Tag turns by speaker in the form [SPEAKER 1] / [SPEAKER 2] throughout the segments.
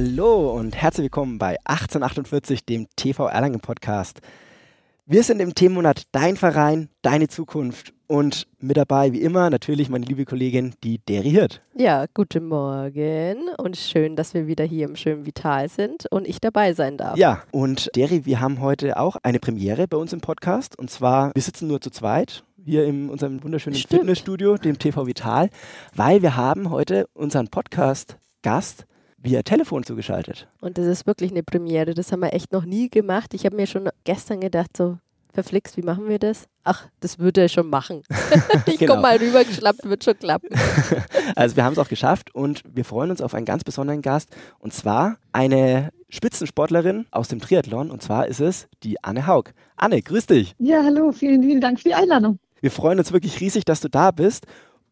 [SPEAKER 1] Hallo und herzlich willkommen bei 1848, dem TV Erlangen Podcast. Wir sind im Themenmonat Dein Verein, deine Zukunft und mit dabei, wie immer, natürlich meine liebe Kollegin, die Deri Hirt.
[SPEAKER 2] Ja, guten Morgen und schön, dass wir wieder hier im schönen Vital sind und ich dabei sein darf.
[SPEAKER 1] Ja, und Deri, wir haben heute auch eine Premiere bei uns im Podcast und zwar, wir sitzen nur zu zweit hier in unserem wunderschönen
[SPEAKER 2] Stimmt.
[SPEAKER 1] Fitnessstudio, dem TV Vital, weil wir haben heute unseren Podcast-Gast via Telefon zugeschaltet.
[SPEAKER 2] Und das ist wirklich eine Premiere, das haben wir echt noch nie gemacht. Ich habe mir schon gestern gedacht, so verflixt, wie machen wir das? Ach, das würde er schon machen. ich
[SPEAKER 1] Genau.
[SPEAKER 2] komme mal rübergeschlappt, wird schon klappen.
[SPEAKER 1] Also wir haben es auch geschafft und wir freuen uns auf einen ganz besonderen Gast und zwar eine Spitzensportlerin aus dem Triathlon und zwar ist es die Anne Haug. Anne, grüß dich.
[SPEAKER 3] Ja, hallo, vielen, vielen Dank für die Einladung.
[SPEAKER 1] Wir freuen uns wirklich riesig, dass du da bist.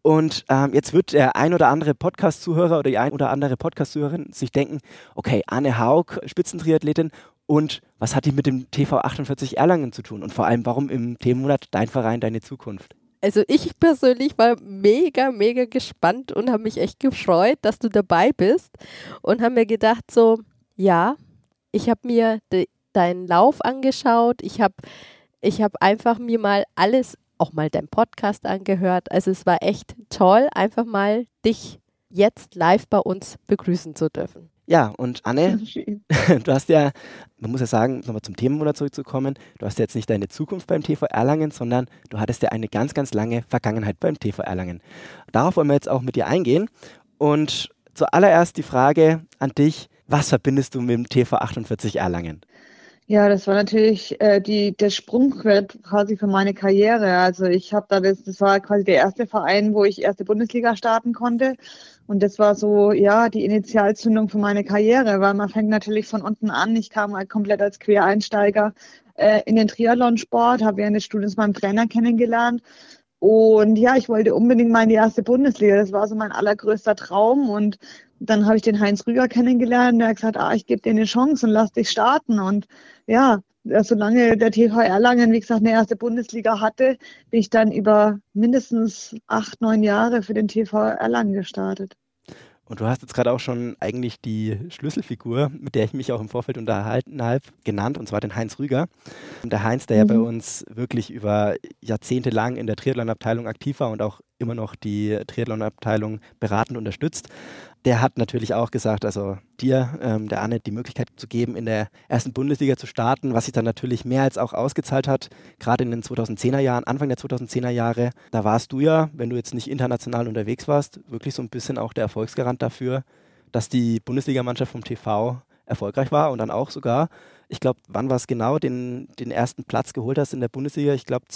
[SPEAKER 1] Und ähm, jetzt wird der ein oder andere Podcast-Zuhörer oder die ein oder andere Podcast-Zuhörerin sich denken, okay, Anne Haug, Spitzentriathletin und was hat die mit dem TV 48 Erlangen zu tun? Und vor allem, warum im Themenmonat Dein Verein, deine Zukunft?
[SPEAKER 2] Also ich persönlich war mega, mega gespannt und habe mich echt gefreut, dass du dabei bist und habe mir gedacht so, ja, ich habe mir de, deinen Lauf angeschaut, ich habe ich hab einfach mir mal alles, auch mal deinen Podcast angehört. Also es war echt toll, einfach mal dich jetzt live bei uns begrüßen zu dürfen.
[SPEAKER 1] Ja, und Anne, du hast ja, man muss ja sagen, nochmal zum Themenmonat zurückzukommen, du hast ja jetzt nicht deine Zukunft beim TV Erlangen, sondern du hattest ja eine ganz, ganz lange Vergangenheit beim TV Erlangen. Darauf wollen wir jetzt auch mit dir eingehen. Und zuallererst die Frage an dich, was verbindest du mit dem TV 48 Erlangen?
[SPEAKER 3] Ja, das war natürlich äh, die, der Sprungbrett quasi für meine Karriere. Also ich habe da das, das war quasi der erste Verein, wo ich erste Bundesliga starten konnte. Und das war so, ja, die Initialzündung für meine Karriere, weil man fängt natürlich von unten an. Ich kam halt komplett als Quereinsteiger äh, in den Triathlonsport, habe während des Studiums meinen Trainer kennengelernt. Und ja, ich wollte unbedingt mal in die erste Bundesliga. Das war so mein allergrößter Traum. Und dann habe ich den Heinz Rüger kennengelernt. Der hat gesagt, ah, ich gebe dir eine Chance und lass dich starten. Und ja, äh, solange der TV Erlangen, wie gesagt, eine erste Bundesliga hatte, bin ich dann über mindestens acht, neun Jahre für den TV Erlangen gestartet.
[SPEAKER 1] Und du hast jetzt gerade auch schon eigentlich die Schlüsselfigur, mit der ich mich auch im Vorfeld unterhalten habe, genannt, und zwar den Heinz Rüger. Und der Heinz, der ja bei
[SPEAKER 3] Mhm.
[SPEAKER 1] uns wirklich über Jahrzehnte lang in der Triathlon-Abteilung aktiv war und auch immer noch die Triathlon-Abteilung beratend unterstützt, der hat natürlich auch gesagt, also dir, ähm, der Anne, die Möglichkeit zu geben, in der ersten Bundesliga zu starten, was sich dann natürlich mehr als auch ausgezahlt hat, gerade in den 2010er Jahren, Anfang der 2010er Jahre. Da warst du ja, wenn du jetzt nicht international unterwegs warst, wirklich so ein bisschen auch der Erfolgsgarant dafür, dass die Bundesligamannschaft vom TV erfolgreich war und dann auch sogar, ich glaube, wann war es genau, den, den ersten Platz geholt hast in der Bundesliga? Ich glaube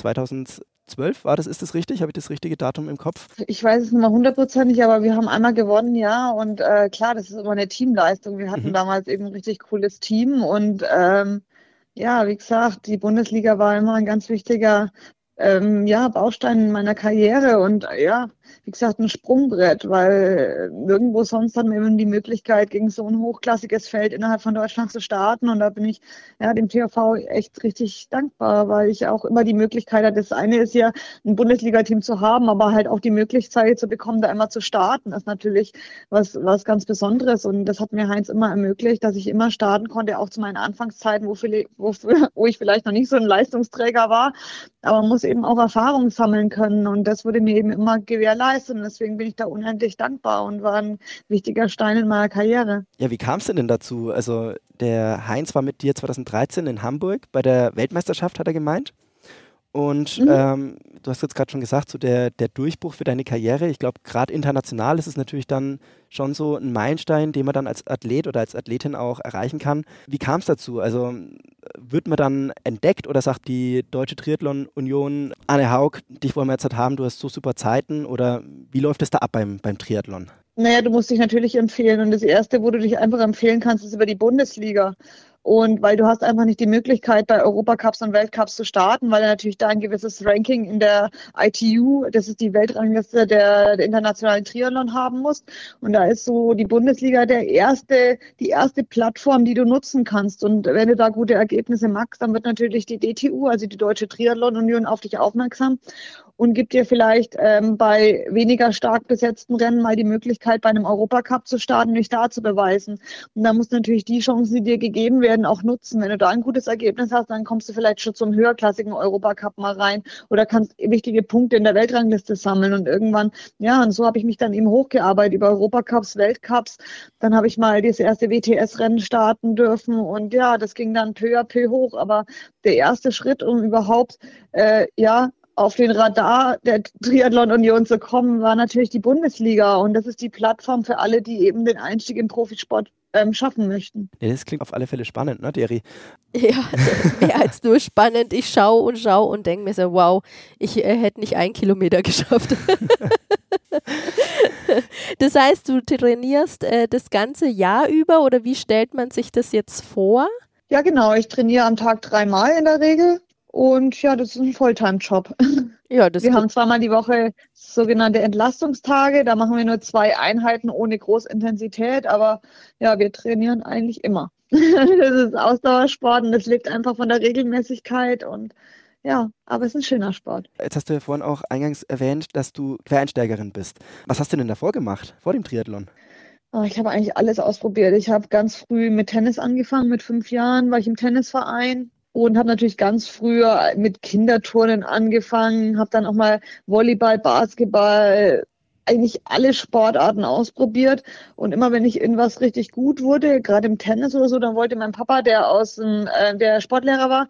[SPEAKER 1] 2012 war das, ist das richtig? Habe ich das richtige Datum im Kopf?
[SPEAKER 3] Ich weiß es nicht mal hundertprozentig, aber wir haben einmal gewonnen, ja. Und äh, klar, das ist immer eine Teamleistung. Wir hatten
[SPEAKER 1] Mhm.
[SPEAKER 3] damals eben ein richtig cooles Team und ähm, ja, wie gesagt, die Bundesliga war immer ein ganz wichtiger ähm, ja, Baustein in meiner Karriere und äh, ja, wie gesagt, ein Sprungbrett, weil nirgendwo sonst hat man eben die Möglichkeit, gegen so ein hochklassiges Feld innerhalb von Deutschland zu starten. Und da bin ich ja dem TV echt richtig dankbar, weil ich auch immer die Möglichkeit hatte. Das eine ist ja, ein Bundesliga-Team zu haben, aber halt auch die Möglichkeit zu bekommen, da immer zu starten, ist natürlich was, was ganz Besonderes. Und das hat mir Heinz immer ermöglicht, dass ich immer starten konnte, auch zu meinen Anfangszeiten, wo, wo, wo ich vielleicht noch nicht so ein Leistungsträger war. Aber man muss eben auch Erfahrung sammeln können. Und das wurde mir eben immer gewährleistet. Und deswegen bin ich da unendlich dankbar und war ein wichtiger Stein in meiner Karriere.
[SPEAKER 1] Ja, wie kam es denn, denn dazu? Also der Heinz war mit dir 2013 in Hamburg bei der Weltmeisterschaft, hat er gemeint. Und
[SPEAKER 3] Mhm.
[SPEAKER 1] ähm, du hast jetzt gerade schon gesagt, so der, der Durchbruch für deine Karriere. Ich glaube, gerade international ist es natürlich dann schon so ein Meilenstein, den man dann als Athlet oder als Athletin auch erreichen kann. Wie kam es dazu? Also wird man dann entdeckt oder sagt die Deutsche Triathlon Union, Anne Haug, dich wollen wir jetzt halt haben, du hast so super Zeiten oder wie läuft es da ab beim, beim Triathlon?
[SPEAKER 3] Naja, du musst dich natürlich empfehlen. Und das Erste, wo du dich einfach empfehlen kannst, ist über die Bundesliga. Und weil du hast einfach nicht die Möglichkeit, bei Europacups und Weltcups zu starten, weil natürlich da ein gewisses Ranking in der ITU, das ist die Weltrangliste der, der internationalen Triathlon haben musst. Und da ist so die Bundesliga der erste, die erste Plattform, die du nutzen kannst. Und wenn du da gute Ergebnisse machst, dann wird natürlich die DTU, also die Deutsche Triathlon Union, auf dich aufmerksam und gibt dir vielleicht ähm, bei weniger stark besetzten Rennen mal die Möglichkeit, bei einem Europacup zu starten, dich da zu beweisen. Und da musst du natürlich die Chancen, die dir gegeben werden, auch nutzen. Wenn du da ein gutes Ergebnis hast, dann kommst du vielleicht schon zum höherklassigen Europacup mal rein oder kannst wichtige Punkte in der Weltrangliste sammeln und irgendwann, ja, und so habe ich mich dann eben hochgearbeitet über Europacups, Weltcups. Dann habe ich mal das erste WTS-Rennen starten dürfen und ja, das ging dann peu à peu hoch. Aber der erste Schritt, um überhaupt, äh, ja, auf den Radar der Triathlon Union zu kommen, war natürlich die Bundesliga. Und das ist die Plattform für alle, die eben den Einstieg im Profisport ähm, schaffen möchten.
[SPEAKER 1] Ja, das klingt auf alle Fälle spannend, ne, Deri?
[SPEAKER 2] Ja, mehr als nur spannend. Ich schaue und schaue und denke mir so, wow, ich äh, hätte nicht einen Kilometer geschafft. das heißt, du trainierst äh, das ganze Jahr über oder wie stellt man sich das jetzt vor?
[SPEAKER 3] Ja, genau. Ich trainiere am Tag dreimal in der Regel. Und ja, das ist ein Volltime-Job. Ja, das wir haben zweimal die Woche sogenannte Entlastungstage. Da machen wir nur zwei Einheiten ohne Großintensität, aber ja, wir trainieren eigentlich immer. das ist Ausdauersport und das lebt einfach von der Regelmäßigkeit und ja, aber es ist ein schöner Sport.
[SPEAKER 1] Jetzt hast du ja vorhin auch eingangs erwähnt, dass du Quereinsteigerin bist. Was hast du denn davor gemacht, vor dem Triathlon?
[SPEAKER 3] Oh, ich habe eigentlich alles ausprobiert. Ich habe ganz früh mit Tennis angefangen, mit fünf Jahren war ich im Tennisverein und habe natürlich ganz früher mit Kinderturnen angefangen, habe dann auch mal Volleyball, Basketball, eigentlich alle Sportarten ausprobiert und immer wenn ich in was richtig gut wurde, gerade im Tennis oder so, dann wollte mein Papa, der aus dem, äh, der Sportlehrer war,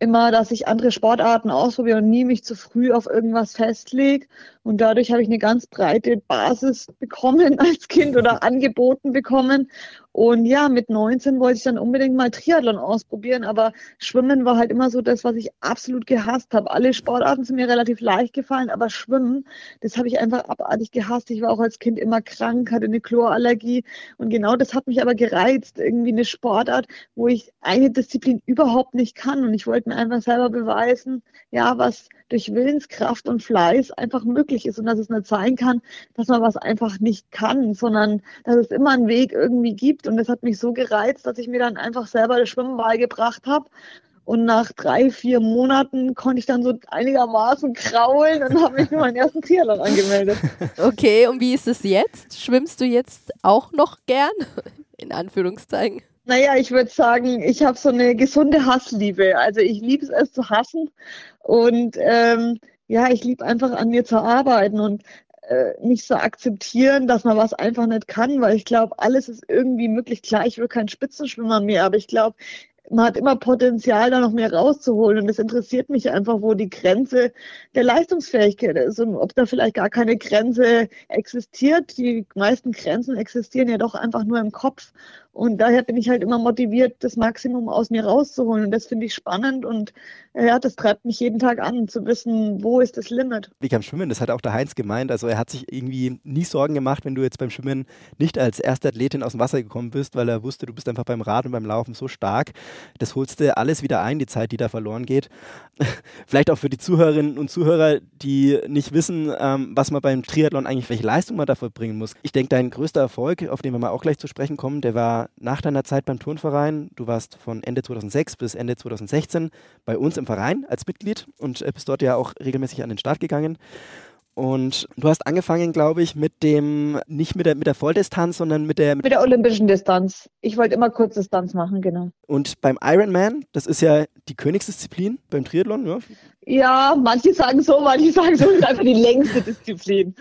[SPEAKER 3] immer, dass ich andere Sportarten ausprobiere und nie mich zu früh auf irgendwas festlege. Und dadurch habe ich eine ganz breite Basis bekommen als Kind oder angeboten bekommen. Und ja, mit 19 wollte ich dann unbedingt mal Triathlon ausprobieren, aber Schwimmen war halt immer so das, was ich absolut gehasst habe. Alle Sportarten sind mir relativ leicht gefallen, aber Schwimmen, das habe ich einfach abartig gehasst. Ich war auch als Kind immer krank, hatte eine Chlorallergie und genau das hat mich aber gereizt. Irgendwie eine Sportart, wo ich eine Disziplin überhaupt nicht kann und ich wollte mir einfach selber beweisen, ja, was durch Willenskraft und Fleiß einfach möglich ist und dass es nicht sein kann, dass man was einfach nicht kann, sondern dass es immer einen Weg irgendwie gibt. Und das hat mich so gereizt, dass ich mir dann einfach selber das Schwimmen beigebracht habe. Und nach drei, vier Monaten konnte ich dann so einigermaßen kraulen und habe mich für meinen ersten Triathlon angemeldet.
[SPEAKER 2] Okay, und wie ist es jetzt? Schwimmst du jetzt auch noch gern? In Anführungszeichen.
[SPEAKER 3] Naja, ich würde sagen, ich habe so eine gesunde Hassliebe. Also ich liebe es, es zu hassen. Und ähm, ja, ich liebe einfach an mir zu arbeiten und äh, nicht so akzeptieren, dass man was einfach nicht kann, weil ich glaube, alles ist irgendwie möglich. Klar, ich will kein Spitzenschwimmer mehr, aber ich glaube, man hat immer Potenzial, da noch mehr rauszuholen. Und es interessiert mich einfach, wo die Grenze der Leistungsfähigkeit ist und ob da vielleicht gar keine Grenze existiert. Die meisten Grenzen existieren ja doch einfach nur im Kopf. Und daher bin ich halt immer motiviert, das Maximum aus mir rauszuholen. Und das finde ich spannend und ja, das treibt mich jeden Tag an, zu wissen, wo ist das Limit.
[SPEAKER 1] Wie kam Schwimmen, das hat auch der Heinz gemeint. Also er hat sich irgendwie nie Sorgen gemacht, wenn du jetzt beim Schwimmen nicht als erste Athletin aus dem Wasser gekommen bist, weil er wusste, du bist einfach beim Rad und beim Laufen so stark. Das holst du alles wieder ein, die Zeit, die da verloren geht. Vielleicht auch für die Zuhörerinnen und Zuhörer, die nicht wissen, ähm, was man beim Triathlon eigentlich, welche Leistung man dafür bringen muss. Ich denke, dein größter Erfolg, auf den wir mal auch gleich zu sprechen kommen, der war nach deiner Zeit beim Turnverein. Du warst von Ende 2006 bis Ende 2016 bei uns im Verein als Mitglied und äh, bist dort ja auch regelmäßig an den Start gegangen. Und du hast angefangen, glaube ich, mit dem, nicht mit der, mit der Volldistanz, sondern mit der...
[SPEAKER 3] Mit, mit der olympischen Distanz. Ich wollte immer Kurzdistanz machen, genau.
[SPEAKER 1] Und beim Ironman, das ist ja die Königsdisziplin beim Triathlon, ja?
[SPEAKER 3] Ja, manche sagen so, manche sagen so, ist einfach die längste Disziplin.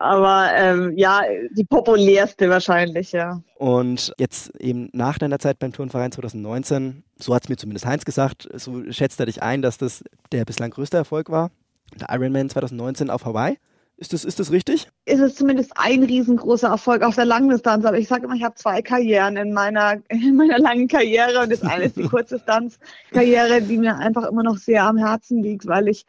[SPEAKER 3] Aber ähm, ja, die populärste wahrscheinlich, ja.
[SPEAKER 1] Und jetzt eben nach deiner Zeit beim Turnverein 2019, so hat es mir zumindest Heinz gesagt, so schätzt er dich ein, dass das der bislang größte Erfolg war. Der Ironman 2019 auf Hawaii. Ist das, ist das richtig?
[SPEAKER 3] Ist es zumindest ein riesengroßer Erfolg auf der Langdistanz. Aber ich sage immer, ich habe zwei Karrieren in meiner, in meiner langen Karriere. Und das eine ist die Kurzdistanz-Karriere, die mir einfach immer noch sehr am Herzen liegt, weil ich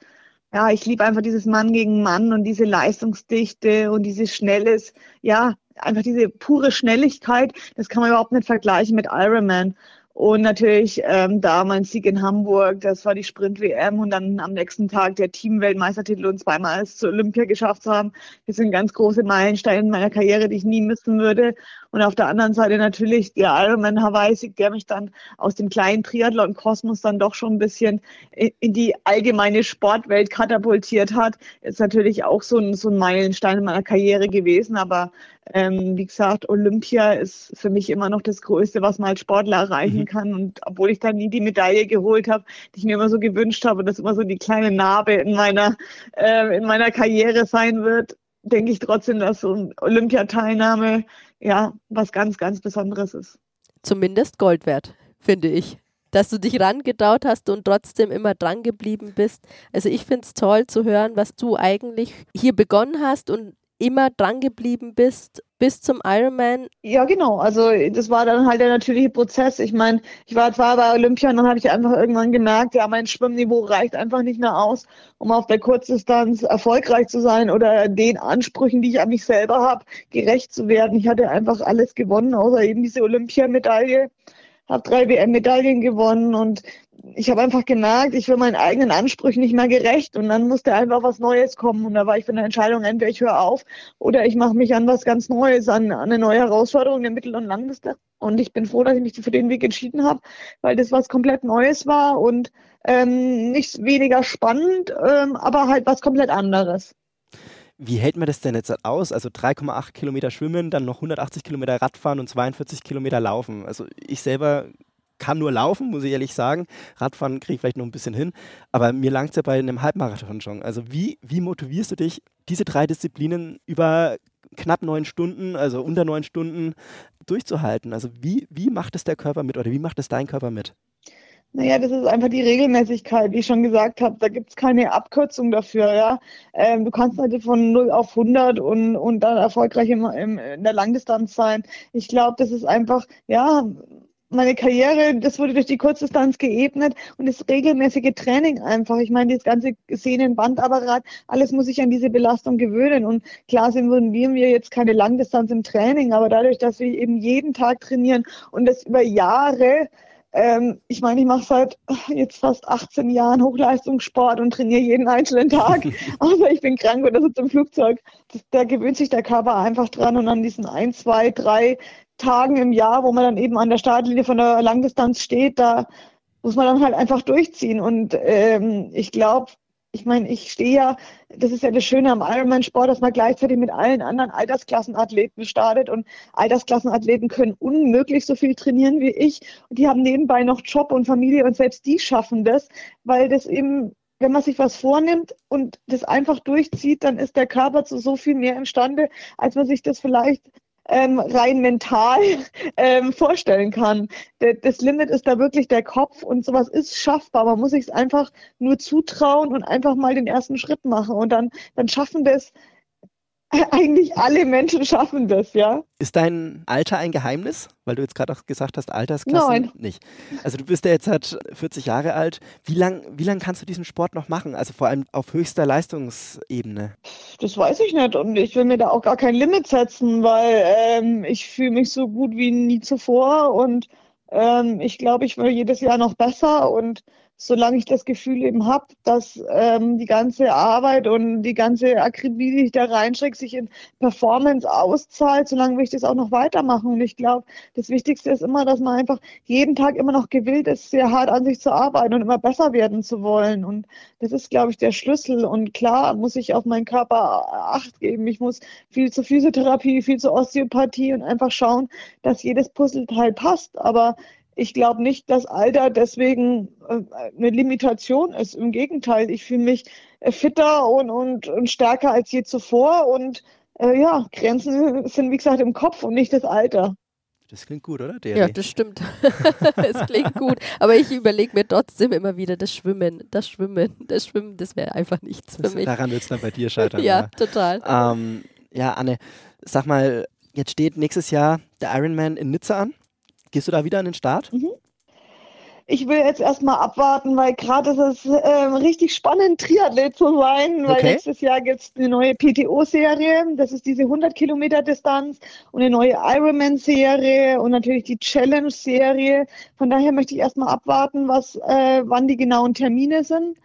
[SPEAKER 3] ja, ich liebe einfach dieses Mann gegen Mann und diese Leistungsdichte und dieses schnelles, ja, einfach diese pure Schnelligkeit, das kann man überhaupt nicht vergleichen mit Ironman. Und natürlich ähm, da mein Sieg in Hamburg, das war die Sprint-WM und dann am nächsten Tag der Team-Weltmeistertitel und zweimal es zur Olympia geschafft zu haben. Das sind ganz große Meilensteine in meiner Karriere, die ich nie missen würde. Und auf der anderen Seite natürlich der Ironman Hawaii, der mich dann aus dem kleinen Triathlon-Kosmos dann doch schon ein bisschen in die allgemeine Sportwelt katapultiert hat. Ist natürlich auch so ein, so ein Meilenstein in meiner Karriere gewesen, aber ähm, wie gesagt, Olympia ist für mich immer noch das Größte, was man als Sportler erreichen mhm. kann. Und obwohl ich dann nie die Medaille geholt habe, die ich mir immer so gewünscht habe, und das immer so die kleine Narbe in meiner, äh, in meiner Karriere sein wird, denke ich trotzdem, dass so eine Olympiateilnahme ja was ganz, ganz Besonderes ist.
[SPEAKER 2] Zumindest Gold wert, finde ich dass du dich rangedaut hast und trotzdem immer dran geblieben bist. Also ich finde es toll zu hören, was du eigentlich hier begonnen hast und immer dran geblieben bist bis zum Ironman?
[SPEAKER 3] Ja, genau. Also das war dann halt der natürliche Prozess. Ich meine, ich war zwar bei Olympia und dann habe ich einfach irgendwann gemerkt, ja, mein Schwimmniveau reicht einfach nicht mehr aus, um auf der Kurzdistanz erfolgreich zu sein oder den Ansprüchen, die ich an mich selber habe, gerecht zu werden. Ich hatte einfach alles gewonnen, außer eben diese Olympiamedaille habe drei WM-Medaillen gewonnen und ich habe einfach gemerkt, ich will meinen eigenen Ansprüchen nicht mehr gerecht und dann musste einfach was Neues kommen und da war ich für eine Entscheidung, entweder ich höre auf oder ich mache mich an was ganz Neues, an, an eine neue Herausforderung der Mittel- und Langliste und ich bin froh, dass ich mich für den Weg entschieden habe, weil das was komplett Neues war und ähm, nicht weniger spannend, ähm, aber halt was komplett anderes.
[SPEAKER 1] Wie hält man das denn jetzt aus? Also 3,8 Kilometer schwimmen, dann noch 180 Kilometer Radfahren und 42 Kilometer laufen. Also ich selber kann nur laufen, muss ich ehrlich sagen. Radfahren kriege ich vielleicht noch ein bisschen hin. Aber mir langt es ja bei einem Halbmarathon schon. Also wie, wie motivierst du dich, diese drei Disziplinen über knapp neun Stunden, also unter neun Stunden durchzuhalten? Also wie, wie macht es der Körper mit oder wie macht es dein Körper mit?
[SPEAKER 3] Naja, das ist einfach die Regelmäßigkeit, wie ich schon gesagt habe. Da gibt es keine Abkürzung dafür. Ja? Ähm, du kannst halt von 0 auf 100 und, und dann erfolgreich im, im, in der Langdistanz sein. Ich glaube, das ist einfach, ja, meine Karriere, das wurde durch die Kurzdistanz geebnet und das regelmäßige Training einfach. Ich meine, das ganze Sehnenbandapparat, alles muss sich an diese Belastung gewöhnen. Und klar involvieren wir jetzt keine Langdistanz im Training, aber dadurch, dass wir eben jeden Tag trainieren und das über Jahre, ähm, ich meine, ich mache seit jetzt fast 18 Jahren Hochleistungssport und trainiere jeden einzelnen Tag. Außer ich bin krank oder sitze im Flugzeug. Das, da gewöhnt sich der Körper einfach dran und an diesen ein, zwei, drei Tagen im Jahr, wo man dann eben an der Startlinie von der Langdistanz steht, da muss man dann halt einfach durchziehen. Und ähm, ich glaube, ich meine, ich stehe ja, das ist ja das Schöne am Ironman-Sport, dass man gleichzeitig mit allen anderen Altersklassenathleten startet und Altersklassenathleten können unmöglich so viel trainieren wie ich und die haben nebenbei noch Job und Familie und selbst die schaffen das, weil das eben, wenn man sich was vornimmt und das einfach durchzieht, dann ist der Körper zu so viel mehr imstande, als man sich das vielleicht ähm, rein mental ähm, vorstellen kann. das Limit ist da wirklich der Kopf und sowas ist schaffbar. Man muss sich es einfach nur zutrauen und einfach mal den ersten Schritt machen und dann, dann schaffen das eigentlich alle Menschen schaffen das, ja.
[SPEAKER 1] Ist dein Alter ein Geheimnis? Weil du jetzt gerade auch gesagt hast, Altersklassen
[SPEAKER 3] Nein.
[SPEAKER 1] nicht. Also du bist ja jetzt halt 40 Jahre alt. Wie lange wie lang kannst du diesen Sport noch machen? Also vor allem auf höchster Leistungsebene?
[SPEAKER 3] Das weiß ich nicht und ich will mir da auch gar kein Limit setzen, weil ähm, ich fühle mich so gut wie nie zuvor und ähm, ich glaube, ich will jedes Jahr noch besser und solange ich das Gefühl eben habe, dass ähm, die ganze Arbeit und die ganze Akribie, die ich da reinschicke, sich in Performance auszahlt, solange will ich das auch noch weitermachen. Und ich glaube, das Wichtigste ist immer, dass man einfach jeden Tag immer noch gewillt ist, sehr hart an sich zu arbeiten und immer besser werden zu wollen. Und das ist, glaube ich, der Schlüssel. Und klar muss ich auf meinen Körper Acht geben. Ich muss viel zur Physiotherapie, viel zur Osteopathie und einfach schauen, dass jedes Puzzleteil passt. Aber ich glaube nicht, dass Alter deswegen äh, eine Limitation ist. Im Gegenteil, ich fühle mich äh, fitter und, und, und stärker als je zuvor. Und äh, ja, Grenzen sind, wie gesagt, im Kopf und nicht das Alter.
[SPEAKER 1] Das klingt gut, oder?
[SPEAKER 2] DRD? Ja, das stimmt. Es klingt gut. Aber ich überlege mir trotzdem immer wieder das Schwimmen, das Schwimmen, das Schwimmen, das wäre einfach nichts für
[SPEAKER 1] das,
[SPEAKER 2] mich.
[SPEAKER 1] Daran wird es dann bei dir scheitern.
[SPEAKER 2] ja, ja, total.
[SPEAKER 1] Ähm, ja, Anne, sag mal, jetzt steht nächstes Jahr der Ironman in Nizza an. Gehst du da wieder an den Start? Mhm.
[SPEAKER 3] ich will jetzt erstmal abwarten, weil gerade ist es ähm, richtig spannend, Triathlet zu sein, weil
[SPEAKER 1] Okay.
[SPEAKER 3] nächstes Jahr gibt es eine neue PTO-Serie, das ist diese 100 Kilometer Distanz und eine neue Ironman-Serie und natürlich die Challenge-Serie. Von daher möchte ich erstmal abwarten, was, äh, wann die genauen Termine sind.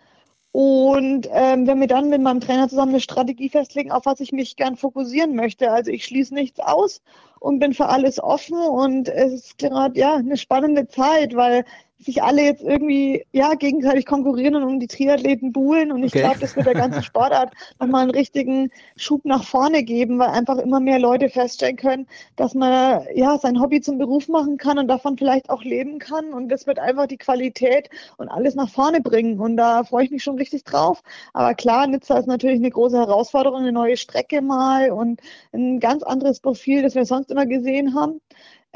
[SPEAKER 3] Und ähm, wenn wir dann mit meinem Trainer zusammen eine Strategie festlegen, auf was ich mich gern fokussieren möchte. Also ich schließe nichts aus und bin für alles offen und es ist gerade ja eine spannende Zeit, weil sich alle jetzt irgendwie ja gegenseitig konkurrieren und um die Triathleten buhlen und ich
[SPEAKER 1] Okay.
[SPEAKER 3] glaube, das wird der ganzen Sportart nochmal einen richtigen Schub nach vorne geben, weil einfach immer mehr Leute feststellen können, dass man ja sein Hobby zum Beruf machen kann und davon vielleicht auch leben kann und das wird einfach die Qualität und alles nach vorne bringen und da freue ich mich schon richtig drauf. Aber klar, Nizza ist natürlich eine große Herausforderung, eine neue Strecke mal und ein ganz anderes Profil, das wir sonst immer gesehen haben.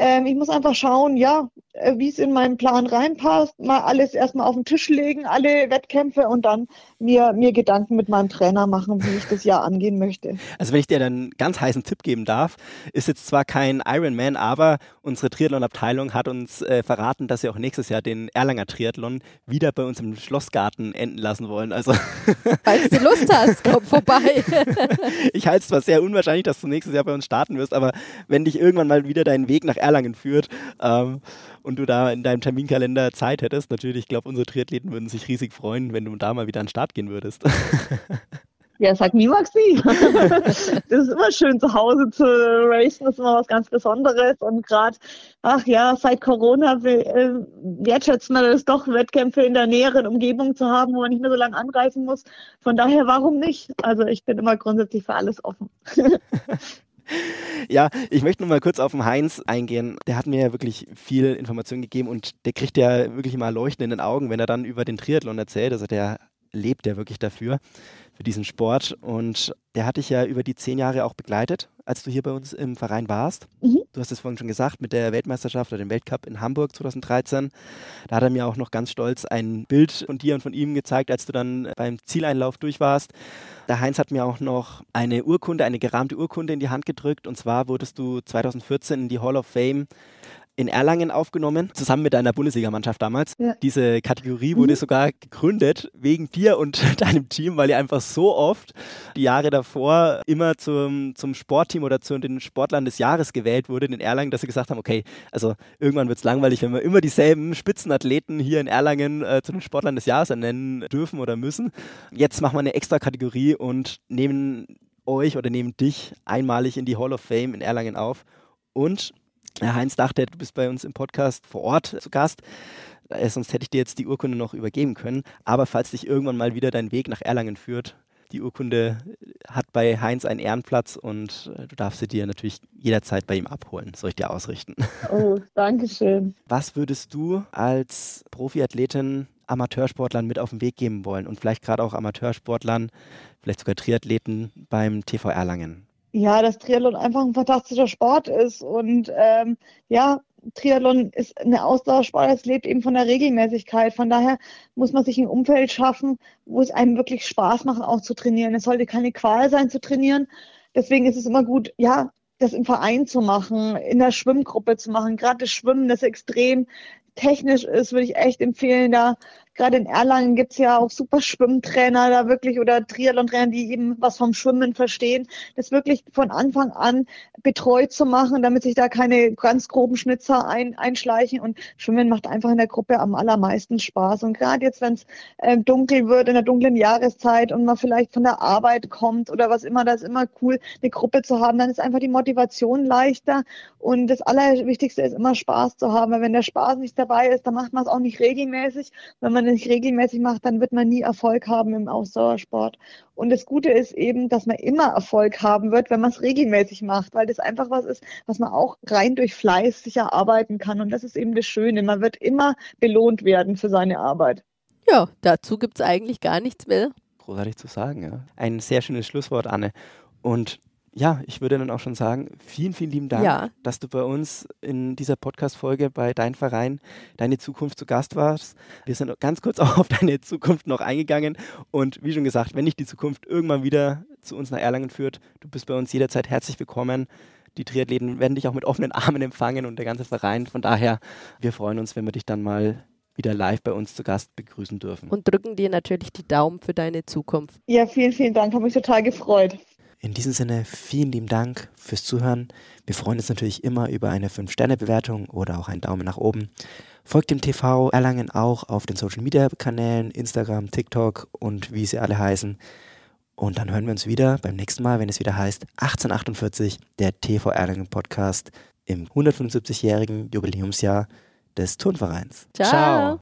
[SPEAKER 3] Ähm, ich muss einfach schauen, ja, äh, wie es in meinen Plan reinpasst, mal alles erstmal auf den Tisch legen, alle Wettkämpfe und dann mir, mir Gedanken mit meinem Trainer machen, wie ich das Jahr angehen möchte.
[SPEAKER 1] Also wenn ich dir dann einen ganz heißen Tipp geben darf, ist jetzt zwar kein Ironman, aber unsere Triathlon-Abteilung hat uns äh, verraten, dass sie auch nächstes Jahr den Erlanger Triathlon wieder bei uns im Schlossgarten enden lassen wollen. Also
[SPEAKER 2] Falls du Lust hast, komm vorbei.
[SPEAKER 1] ich halte es zwar sehr unwahrscheinlich, dass du nächstes Jahr bei uns starten wirst, aber wenn dich irgendwann mal wieder dein Weg nach Erlangen führt ähm, und du da in deinem Terminkalender Zeit hättest, natürlich, ich glaube, unsere Triathleten würden sich riesig freuen, wenn du da mal wieder an den Start gehen würdest.
[SPEAKER 3] Ja, sag niemals nie. das ist immer schön zu Hause zu racen, das ist immer was ganz Besonderes. Und gerade, ach ja, seit Corona äh, wertschätzt man es doch, Wettkämpfe in der näheren Umgebung zu haben, wo man nicht mehr so lange anreisen muss. Von daher, warum nicht? Also ich bin immer grundsätzlich für alles offen.
[SPEAKER 1] Ja, ich möchte noch mal kurz auf den Heinz eingehen. Der hat mir ja wirklich viel Information gegeben und der kriegt ja wirklich immer Leuchten in den Augen, wenn er dann über den Triathlon erzählt. Also der lebt ja wirklich dafür, für diesen Sport. Und der hat dich ja über die zehn Jahre auch begleitet, als du hier bei uns im Verein warst.
[SPEAKER 3] Mhm.
[SPEAKER 1] Du hast es vorhin schon gesagt, mit der Weltmeisterschaft oder dem Weltcup in Hamburg 2013. Da hat er mir auch noch ganz stolz ein Bild von dir und von ihm gezeigt, als du dann beim Zieleinlauf durch warst. Der Heinz hat mir auch noch eine Urkunde, eine gerahmte Urkunde in die Hand gedrückt. Und zwar wurdest du 2014 in die Hall of Fame in Erlangen aufgenommen, zusammen mit deiner Bundesligamannschaft damals.
[SPEAKER 3] Ja.
[SPEAKER 1] Diese Kategorie wurde
[SPEAKER 3] Mhm.
[SPEAKER 1] sogar gegründet wegen dir und deinem Team, weil ihr einfach so oft die Jahre davor immer zum, zum Sportteam oder zu den Sportlern des Jahres gewählt wurde in Erlangen, dass sie gesagt haben, okay, also irgendwann wird es langweilig, wenn wir immer dieselben Spitzenathleten hier in Erlangen äh, zu den Sportlern des Jahres ernennen dürfen oder müssen. Jetzt machen wir eine extra Kategorie und nehmen euch oder nehmen dich einmalig in die Hall of Fame in Erlangen auf. Und Herr Heinz dachte, du bist bei uns im Podcast vor Ort zu Gast. Äh, Sonst hätte ich dir jetzt die Urkunde noch übergeben können. Aber falls dich irgendwann mal wieder dein Weg nach Erlangen führt, die Urkunde hat bei Heinz einen Ehrenplatz und äh, du darfst sie dir natürlich jederzeit bei ihm abholen. Soll ich dir ausrichten.
[SPEAKER 3] Oh, danke schön.
[SPEAKER 1] Was würdest du als Profiathletin Amateursportlern mit auf den Weg geben wollen und vielleicht gerade auch Amateursportlern, vielleicht sogar Triathleten beim TV Erlangen?
[SPEAKER 3] Ja, dass Triathlon einfach ein fantastischer Sport ist und ähm, ja, Triathlon ist eine Ausdauersport, es lebt eben von der Regelmäßigkeit. Von daher muss man sich ein Umfeld schaffen, wo es einem wirklich Spaß macht, auch zu trainieren. Es sollte keine Qual sein zu trainieren. Deswegen ist es immer gut, ja, das im Verein zu machen, in der Schwimmgruppe zu machen. Gerade das Schwimmen, das extrem technisch ist, würde ich echt empfehlen, da gerade in Erlangen gibt's ja auch super Schwimmtrainer da wirklich oder Triathlon-Trainer, die eben was vom Schwimmen verstehen, das wirklich von Anfang an betreut zu machen, damit sich da keine ganz groben Schnitzer ein, einschleichen. Und Schwimmen macht einfach in der Gruppe am allermeisten Spaß. Und gerade jetzt, wenn es äh, dunkel wird, in der dunklen Jahreszeit und man vielleicht von der Arbeit kommt oder was immer, da ist immer cool, eine Gruppe zu haben, dann ist einfach die Motivation leichter. Und das Allerwichtigste ist immer Spaß zu haben, weil wenn der Spaß nicht dabei ist, dann macht man es auch nicht regelmäßig. Wenn man es nicht regelmäßig macht, dann wird man nie Erfolg haben im Ausdauersport. Und das Gute ist eben, dass man immer Erfolg haben wird, wenn man es regelmäßig macht, weil das einfach was ist, was man auch rein durch Fleiß sich erarbeiten kann. Und das ist eben das Schöne. Man wird immer belohnt werden für seine Arbeit.
[SPEAKER 2] Ja, dazu gibt es eigentlich gar nichts mehr.
[SPEAKER 1] Großartig zu sagen, ja. Ein sehr schönes Schlusswort, Anne. Und ja, ich würde dann auch schon sagen, vielen, vielen lieben Dank,
[SPEAKER 2] Ja.
[SPEAKER 1] dass du bei uns in dieser Podcast-Folge bei Dein Verein, Deine Zukunft zu Gast warst. Wir sind ganz kurz auch auf deine Zukunft noch eingegangen. Und wie schon gesagt, wenn dich die Zukunft irgendwann wieder zu uns nach Erlangen führt, du bist bei uns jederzeit herzlich willkommen. Die Triathleten werden dich auch mit offenen Armen empfangen und der ganze Verein. Von daher, wir freuen uns, wenn wir dich dann mal wieder live bei uns zu Gast begrüßen dürfen.
[SPEAKER 2] Und drücken dir natürlich die Daumen für deine Zukunft.
[SPEAKER 3] Ja, vielen, vielen Dank. Habe mich total gefreut.
[SPEAKER 1] In diesem Sinne, vielen lieben Dank fürs Zuhören. Wir freuen uns natürlich immer über eine 5-Sterne-Bewertung oder auch einen Daumen nach oben. Folgt dem TV Erlangen auch auf den Social Media Kanälen, Instagram, TikTok und wie sie alle heißen. Und dann hören wir uns wieder beim nächsten Mal, wenn es wieder heißt 1848, der TV Erlangen Podcast im 175-jährigen Jubiläumsjahr des Turnvereins.
[SPEAKER 2] Ciao. Ciao.